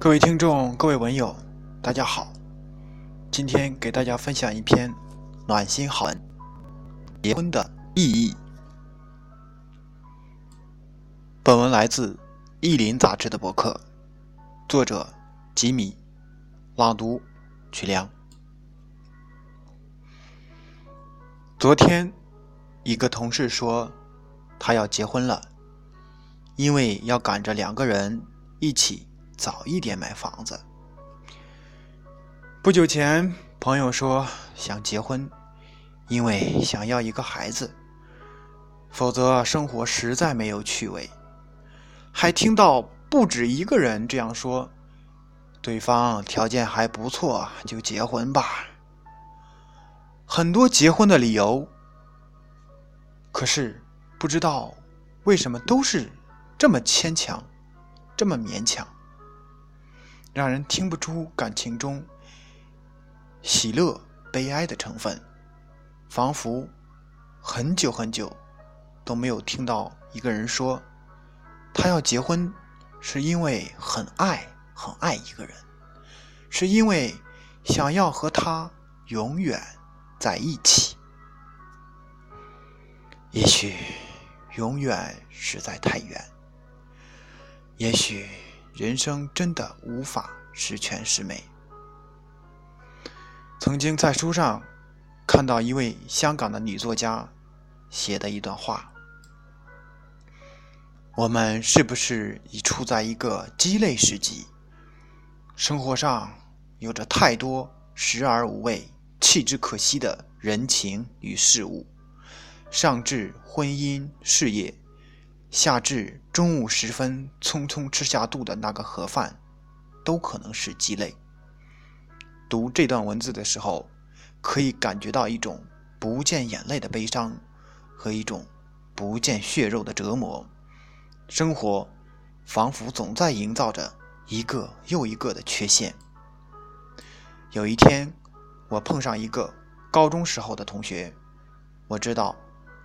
各位听众，各位文友，大家好。今天给大家分享一篇暖心好文：结婚的意义。本文来自《意林》杂志的博客，作者吉米，朗读曲良。昨天，一个同事说他要结婚了，因为要赶着两个人一起。早一点买房子。不久前，朋友说想结婚，因为想要一个孩子，否则生活实在没有趣味。还听到不止一个人这样说，对方条件还不错，就结婚吧。很多结婚的理由，可是不知道为什么都是这么牵强，这么勉强。让人听不出感情中喜乐、悲哀的成分，仿佛很久很久都没有听到一个人说，他要结婚是因为很爱、很爱一个人，是因为想要和他永远在一起。也许永远实在太远，也许。人生真的无法十全十美。曾经在书上看到一位香港的女作家写的一段话：“我们是不是已处在一个鸡肋时期？生活上有着太多时而无味、弃之可惜的人情与事物，上至婚姻事业。”下至中午时分匆匆吃下肚的那个盒饭，都可能是鸡肋。读这段文字的时候，可以感觉到一种不见眼泪的悲伤和一种不见血肉的折磨。生活仿佛总在营造着一个又一个的缺陷。有一天，我碰上一个高中时候的同学，我知道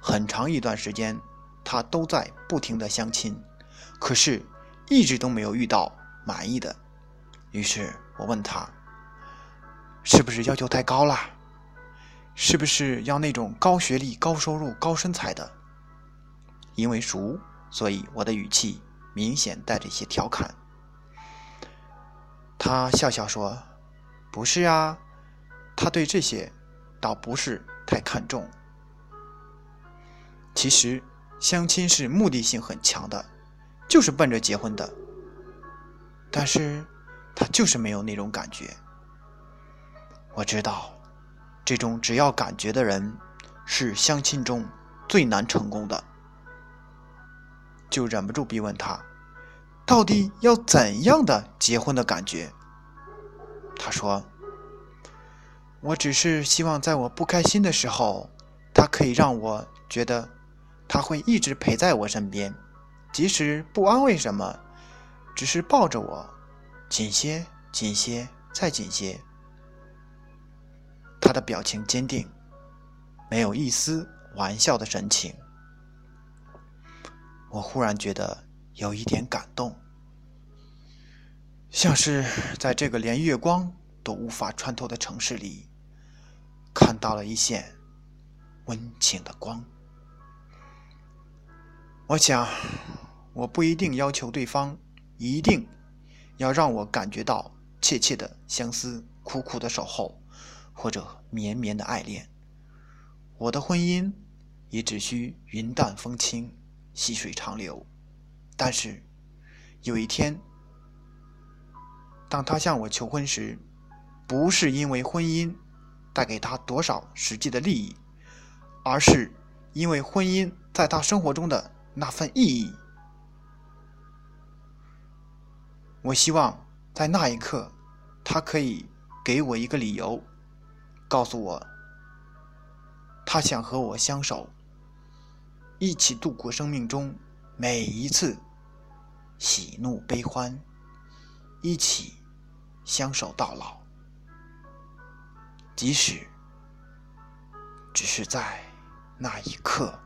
很长一段时间。他都在不停的相亲，可是，一直都没有遇到满意的。于是我问他，是不是要求太高了？是不是要那种高学历、高收入、高身材的？因为熟，所以我的语气明显带着一些调侃。他笑笑说：“不是啊，他对这些倒不是太看重。其实。”相亲是目的性很强的，就是奔着结婚的。但是，他就是没有那种感觉。我知道，这种只要感觉的人，是相亲中最难成功的。就忍不住逼问他，到底要怎样的结婚的感觉？他说：“我只是希望在我不开心的时候，他可以让我觉得。”他会一直陪在我身边，即使不安慰什么，只是抱着我，紧些，紧些，再紧些。他的表情坚定，没有一丝玩笑的神情。我忽然觉得有一点感动，像是在这个连月光都无法穿透的城市里，看到了一线温情的光。我想，我不一定要求对方一定要让我感觉到切切的相思、苦苦的守候，或者绵绵的爱恋。我的婚姻也只需云淡风轻、细水长流。但是，有一天，当他向我求婚时，不是因为婚姻带给他多少实际的利益，而是因为婚姻在他生活中的。那份意义，我希望在那一刻，他可以给我一个理由，告诉我，他想和我相守，一起度过生命中每一次喜怒悲欢，一起相守到老，即使只是在那一刻。